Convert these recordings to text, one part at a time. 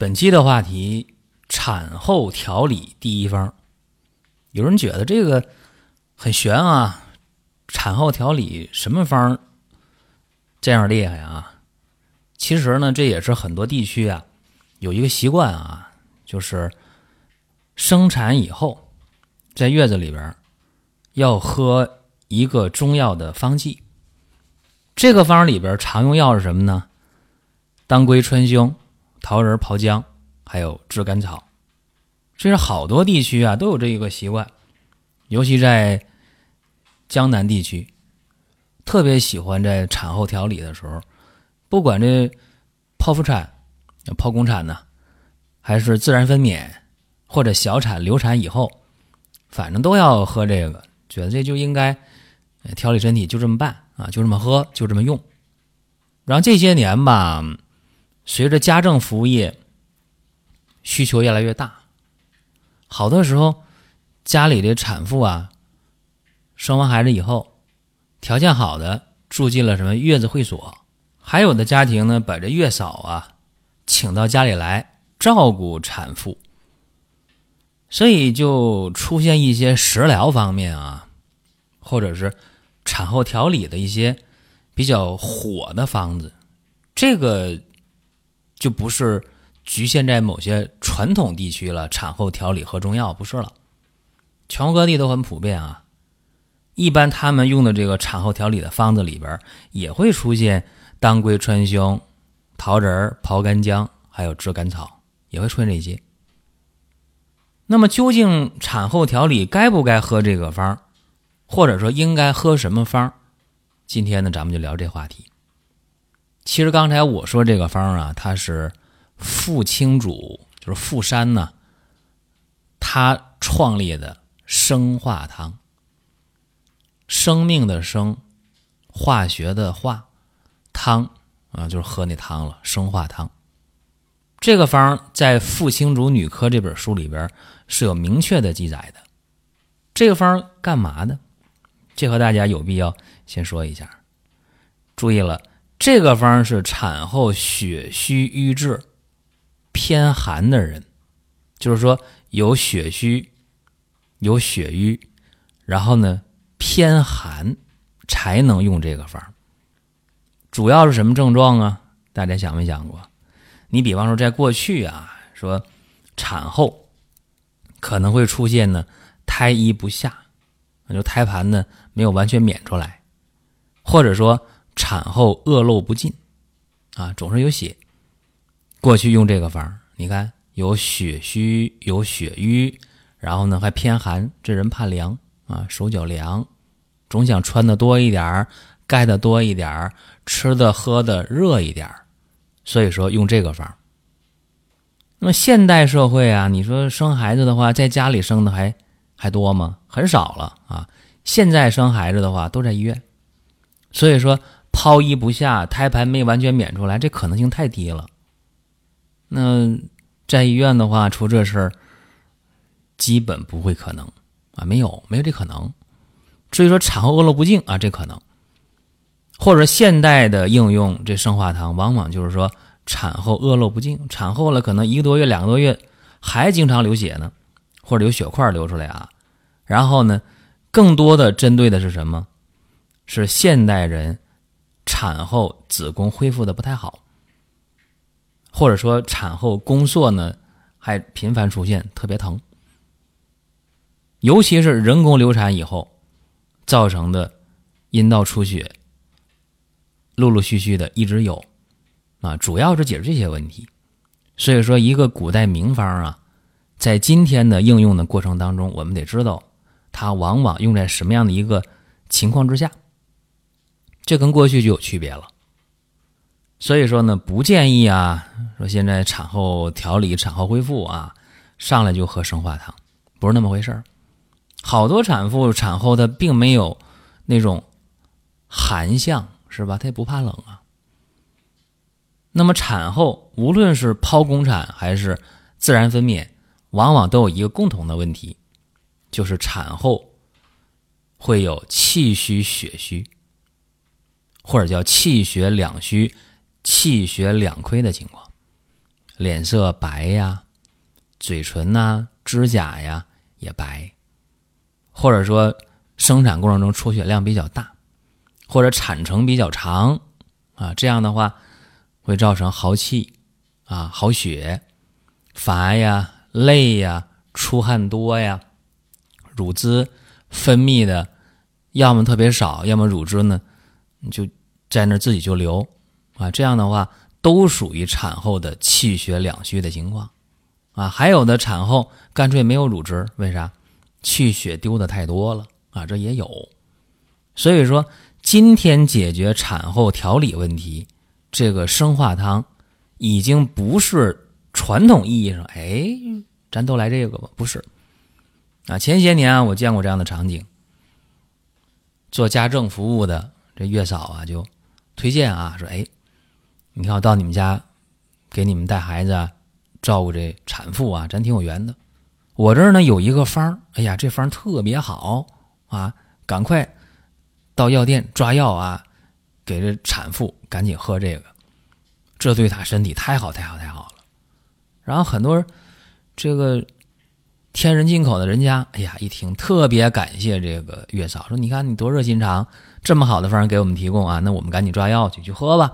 本期的话题：产后调理第一方。有人觉得这个很悬啊，产后调理什么方这样厉害啊？其实呢，这也是很多地区啊有一个习惯啊，就是生产以后在月子里边要喝一个中药的方剂。这个方里边常用药是什么呢？当归、川芎。桃仁、泡姜，还有炙甘草，其实好多地区啊都有这一个习惯，尤其在江南地区，特别喜欢在产后调理的时候，不管这剖腹产、剖宫产呢，还是自然分娩或者小产、流产以后，反正都要喝这个，觉得这就应该调理身体，就这么办啊，就这么喝，就这么用。然后这些年吧。随着家政服务业需求越来越大，好多时候家里的产妇啊，生完孩子以后，条件好的住进了什么月子会所，还有的家庭呢，把这月嫂啊请到家里来照顾产妇，所以就出现一些食疗方面啊，或者是产后调理的一些比较火的方子，这个。就不是局限在某些传统地区了，产后调理喝中药不是了，全国各地都很普遍啊。一般他们用的这个产后调理的方子里边，也会出现当归、川芎、桃仁、炮干姜，还有炙甘草，也会出现这些。那么究竟产后调理该不该喝这个方，或者说应该喝什么方？今天呢，咱们就聊这话题。其实刚才我说这个方啊，它是傅青主，就是傅山呢，他创立的生化汤。生命的生，化学的化，汤啊，就是喝那汤了。生化汤，这个方在《傅青主女科》这本书里边是有明确的记载的。这个方干嘛的？这和大家有必要先说一下。注意了。这个方是产后血虚瘀滞、偏寒的人，就是说有血虚、有血瘀，然后呢偏寒，才能用这个方。主要是什么症状啊？大家想没想过？你比方说，在过去啊，说产后可能会出现呢胎衣不下，就胎盘呢没有完全娩出来，或者说。产后恶露不尽，啊，总是有血。过去用这个方你看有血虚有血瘀，然后呢还偏寒，这人怕凉啊，手脚凉，总想穿的多一点，盖的多一点，吃的喝的热一点，所以说用这个方那么现代社会啊，你说生孩子的话，在家里生的还还多吗？很少了啊。现在生孩子的话都在医院，所以说。剖衣不下，胎盘没完全娩出来，这可能性太低了。那在医院的话，出这事儿基本不会可能啊，没有没有这可能。至于说产后恶露不净啊，这可能，或者现代的应用这生化汤，往往就是说产后恶露不净，产后了可能一个多月、两个多月还经常流血呢，或者有血块流出来啊。然后呢，更多的针对的是什么？是现代人。产后子宫恢复的不太好，或者说产后宫缩呢还频繁出现，特别疼，尤其是人工流产以后造成的阴道出血，陆陆续续的一直有，啊，主要是解决这些问题。所以说，一个古代名方啊，在今天的应用的过程当中，我们得知道它往往用在什么样的一个情况之下。这跟过去就有区别了。所以说呢，不建议啊，说现在产后调理、产后恢复啊，上来就喝生化汤，不是那么回事儿。好多产妇产后她并没有那种寒象，是吧？她也不怕冷啊。那么产后无论是剖宫产还是自然分娩，往往都有一个共同的问题，就是产后会有气虚血虚，或者叫气血两虚。气血两亏的情况，脸色白呀，嘴唇呐、指甲呀也白，或者说生产过程中出血量比较大，或者产程比较长啊，这样的话会造成耗气啊、耗血、乏呀、累呀、出汗多呀，乳汁分泌的要么特别少，要么乳汁呢就在那自己就流。啊，这样的话都属于产后的气血两虚的情况，啊，还有的产后干脆没有乳汁，为啥？气血丢的太多了啊，这也有。所以说，今天解决产后调理问题，这个生化汤已经不是传统意义上，哎，咱都来这个吧，不是。啊，前些年啊，我见过这样的场景，做家政服务的这月嫂啊，就推荐啊，说，哎。你看我到你们家，给你们带孩子，照顾这产妇啊，咱挺有缘的。我这儿呢有一个方儿，哎呀，这方儿特别好啊，赶快到药店抓药啊，给这产妇赶紧喝这个，这对她身体太好太好太好了。然后很多这个天人进口的人家，哎呀，一听特别感谢这个月嫂，说你看你多热心肠，这么好的方给我们提供啊，那我们赶紧抓药去去喝吧。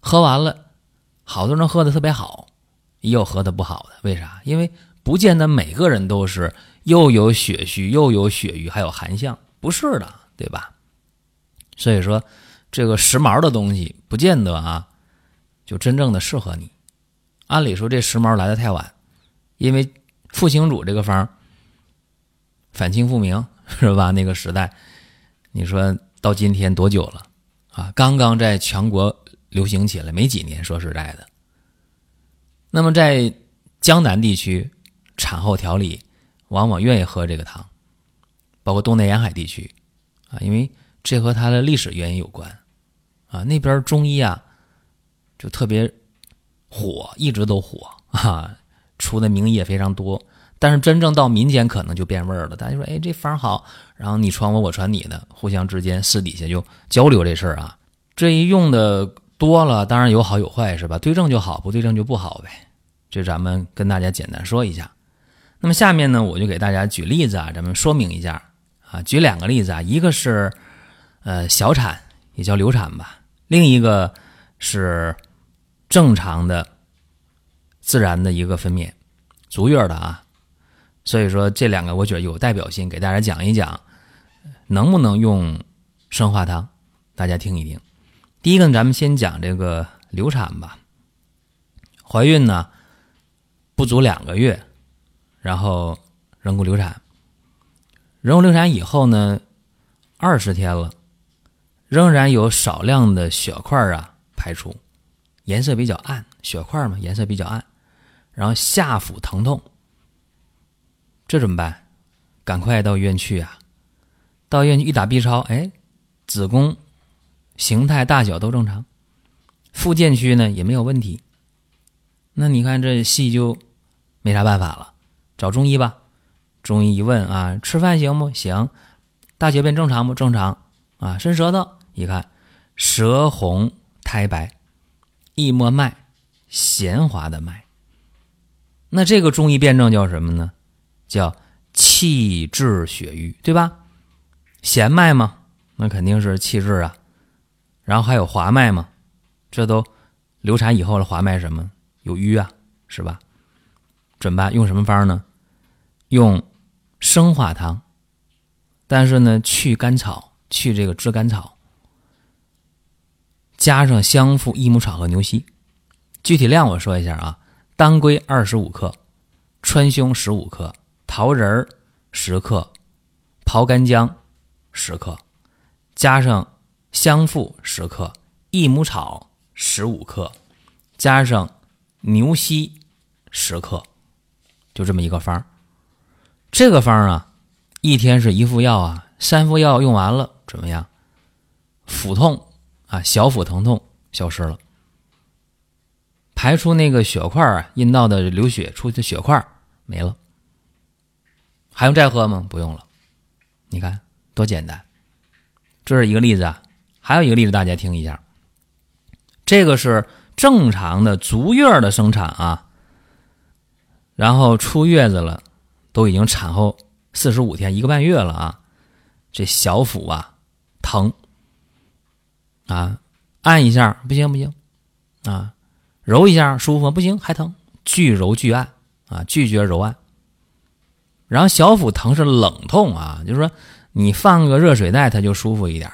喝完了，好多人喝的特别好，也有喝的不好的。为啥？因为不见得每个人都是又有血虚又有血瘀还有寒象，不是的，对吧？所以说，这个时髦的东西不见得啊，就真正的适合你。按理说这时髦来的太晚，因为复兴主这个方反清复明是吧？那个时代，你说到今天多久了啊？刚刚在全国。流行起来没几年，说实在的。那么在江南地区，产后调理往往愿意喝这个汤，包括东南沿海地区啊，因为这和它的历史原因有关啊。那边中医啊就特别火，一直都火啊，出的名医也非常多。但是真正到民间，可能就变味儿了。大家说，哎，这方好，然后你传我，我传你的，互相之间私底下就交流这事儿啊。这一用的。多了当然有好有坏是吧？对症就好，不对症就不好呗。这咱们跟大家简单说一下。那么下面呢，我就给大家举例子啊，咱们说明一下啊。举两个例子啊，一个是呃小产，也叫流产吧；另一个是正常的自然的一个分娩，足月的啊。所以说这两个我觉得有代表性，给大家讲一讲，能不能用生化汤？大家听一听。第一个，咱们先讲这个流产吧。怀孕呢不足两个月，然后人工流产。人工流产以后呢，二十天了，仍然有少量的血块啊排出，颜色比较暗，血块嘛，颜色比较暗，然后下腹疼痛，这怎么办？赶快到医院去啊！到医院去一打 B 超，哎，子宫。形态大小都正常，附件区呢也没有问题。那你看这戏就没啥办法了，找中医吧。中医一问啊，吃饭行不行？大小便正常不正常？啊，伸舌头一看，舌红苔白，一摸脉，弦滑的脉。那这个中医辩证叫什么呢？叫气滞血瘀，对吧？弦脉嘛，那肯定是气滞啊。然后还有滑脉嘛，这都流产以后的滑脉什么有瘀啊，是吧？怎么办？用什么方呢？用生化汤，但是呢去甘草，去这个炙甘草，加上香附、益母草和牛膝。具体量我说一下啊：当归二十五克，川芎十五克，桃仁儿十克，炮干姜十克，加上。香附十克，益母草十五克，加上牛膝十克，就这么一个方这个方啊，一天是一副药啊，三副药用完了怎么样？腹痛啊，小腹疼痛消失了，排出那个血块啊，阴道的流血出的血块没了，还用再喝吗？不用了。你看多简单，这是一个例子啊。还有一个例子，大家听一下。这个是正常的足月的生产啊，然后出月子了，都已经产后四十五天，一个半月了啊。这小腹啊疼啊，按一下不行不行啊，揉一下舒服不行还疼，拒揉拒按啊，拒绝揉按。然后小腹疼是冷痛啊，就是说你放个热水袋它就舒服一点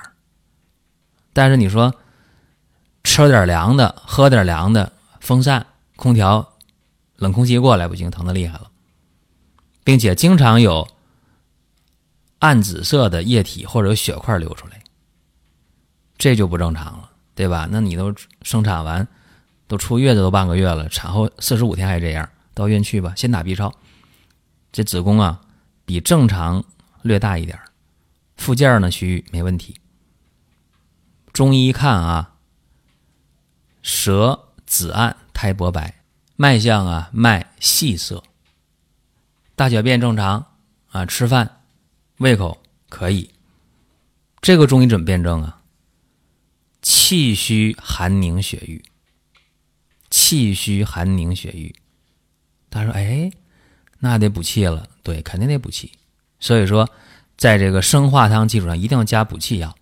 但是你说吃点凉的，喝点凉的，风扇、空调、冷空气过来不行，疼的厉害了，并且经常有暗紫色的液体或者有血块流出来，这就不正常了，对吧？那你都生产完，都出月子都半个月了，产后四十五天还这样，到医院去吧，先打 B 超。这子宫啊，比正常略大一点附件呢区域没问题。中医看啊，舌紫暗，苔薄白，脉象啊脉细涩，大小便正常啊，吃饭胃口可以。这个中医怎么辨证啊？气虚寒凝血瘀，气虚寒凝血瘀。他说：“哎。”那得补气了，对，肯定得补气。所以说，在这个生化汤基础上，一定要加补气药。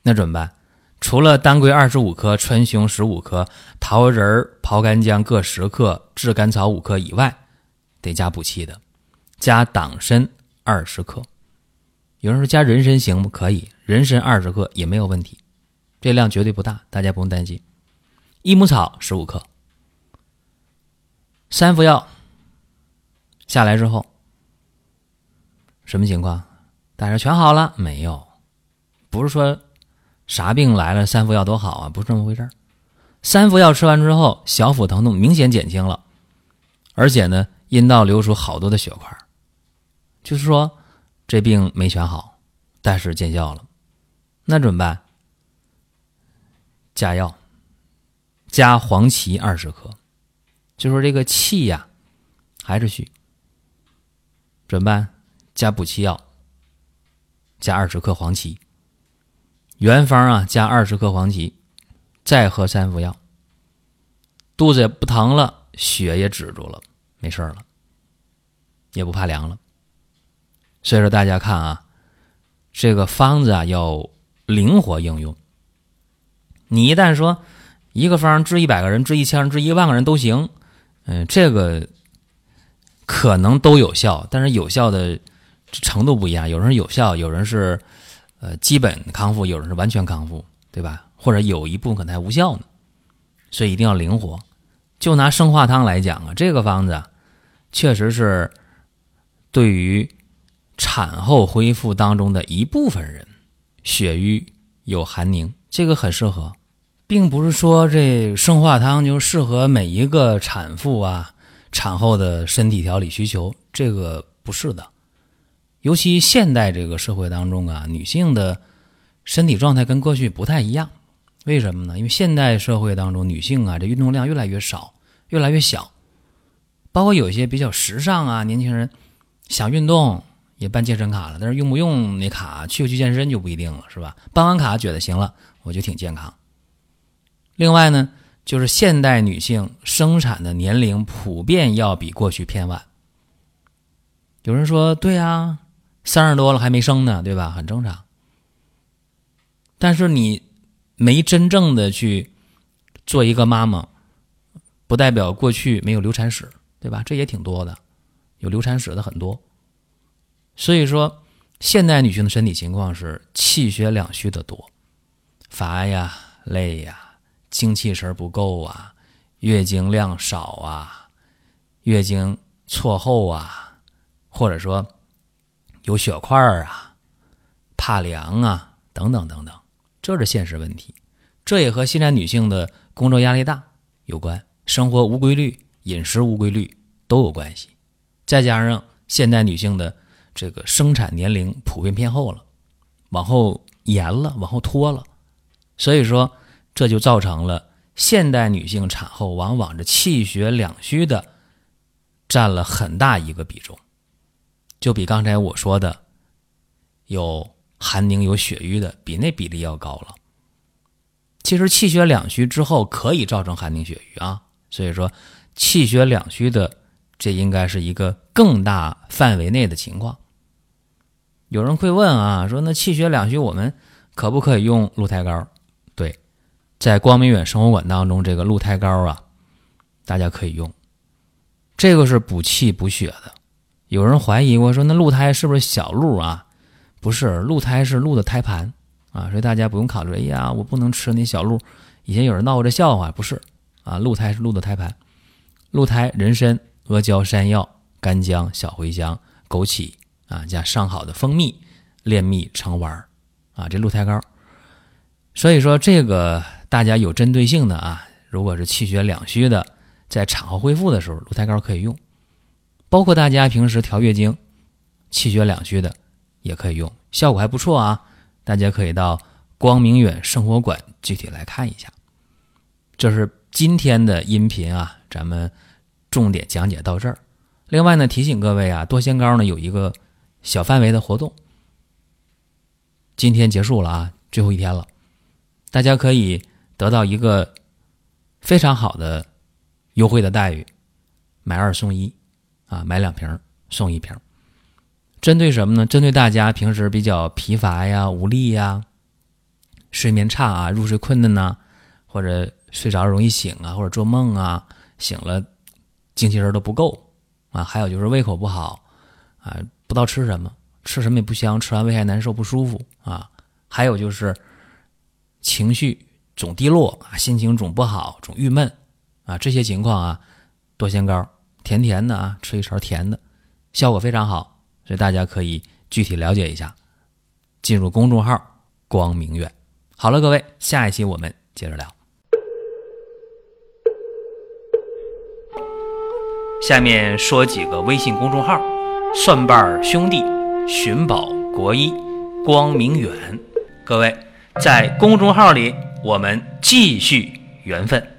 那怎么办？除了当归二十五克、川芎十五克、桃仁、炮干姜各十克、炙甘草五克以外，得加补气的，加党参二十克。有人说加人参行不？可以，人参二十克也没有问题，这量绝对不大，大家不用担心。益母草十五克，三副药。下来之后，什么情况？大家全好了没有？不是说啥病来了三副药都好啊，不是这么回事三副药吃完之后，小腹疼痛明显减轻了，而且呢，阴道流出好多的血块，就是说这病没全好，但是见效了。那怎么办？加药，加黄芪二十克，就说这个气呀，还是虚。怎么办？加补气药，加二十克黄芪。原方啊，加二十克黄芪，再喝三服药，肚子也不疼了，血也止住了，没事了，也不怕凉了。所以说，大家看啊，这个方子啊要灵活应用。你一旦说一个方治一百个人，治一千人，治一万个人都行，嗯，这个。可能都有效，但是有效的程度不一样。有人有效，有人是呃基本康复，有人是完全康复，对吧？或者有一部分可能还无效呢。所以一定要灵活。就拿生化汤来讲啊，这个方子，确实是对于产后恢复当中的一部分人，血瘀有寒凝，这个很适合，并不是说这生化汤就适合每一个产妇啊。产后的身体调理需求，这个不是的。尤其现代这个社会当中啊，女性的身体状态跟过去不太一样。为什么呢？因为现代社会当中，女性啊，这运动量越来越少，越来越小。包括有一些比较时尚啊，年轻人想运动也办健身卡了，但是用不用那卡，去不去健身就不一定了，是吧？办完卡觉得行了，我就挺健康。另外呢。就是现代女性生产的年龄普遍要比过去偏晚。有人说：“对呀，三十多了还没生呢，对吧？很正常。”但是你没真正的去做一个妈妈，不代表过去没有流产史，对吧？这也挺多的，有流产史的很多。所以说，现代女性的身体情况是气血两虚的多，乏呀、累呀。精气神不够啊，月经量少啊，月经错后啊，或者说有血块儿啊，怕凉啊，等等等等，这是现实问题。这也和现在女性的工作压力大有关，生活无规律、饮食无规律都有关系。再加上现代女性的这个生产年龄普遍偏后了，往后延了，往后拖了，所以说这就造成了现代女性产后往往这气血两虚的占了很大一个比重，就比刚才我说的有寒凝有血瘀的比那比例要高了。其实气血两虚之后可以造成寒凝血瘀啊，所以说气血两虚的。这应该是一个更大范围内的情况。有人会问啊，说那气血两虚，我们可不可以用鹿胎膏？在光明远生活馆当中，这个鹿胎膏啊，大家可以用。这个是补气补血的。有人怀疑过说，那鹿胎是不是小鹿啊？不是，鹿胎是鹿的胎盘啊，所以大家不用考虑。哎呀，我不能吃那小鹿。以前有人闹过这笑话，不是啊，鹿胎是鹿的胎盘，鹿胎人参。阿胶、山药、干姜、小茴香、枸杞啊，加上好的蜂蜜炼蜜成丸儿啊，这鹿胎膏。所以说这个大家有针对性的啊，如果是气血两虚的，在产后恢复的时候，鹿胎膏可以用。包括大家平时调月经，气血两虚的也可以用，效果还不错啊。大家可以到光明远生活馆具体来看一下。这是今天的音频啊，咱们。重点讲解到这儿。另外呢，提醒各位啊，多仙膏呢有一个小范围的活动，今天结束了啊，最后一天了，大家可以得到一个非常好的优惠的待遇，买二送一啊，买两瓶送一瓶。针对什么呢？针对大家平时比较疲乏呀、无力呀、睡眠差啊、入睡困难呐，或者睡着容易醒啊，或者做梦啊，醒了。精气神都不够啊，还有就是胃口不好啊，不知道吃什么，吃什么也不香，吃完胃还难受不舒服啊。还有就是情绪总低落啊，心情总不好，总郁闷啊，这些情况啊，多仙膏甜甜的啊，吃一勺甜的，效果非常好，所以大家可以具体了解一下，进入公众号“光明远”。好了，各位，下一期我们接着聊。下面说几个微信公众号：蒜瓣兄弟、寻宝国医、光明远。各位在公众号里，我们继续缘分。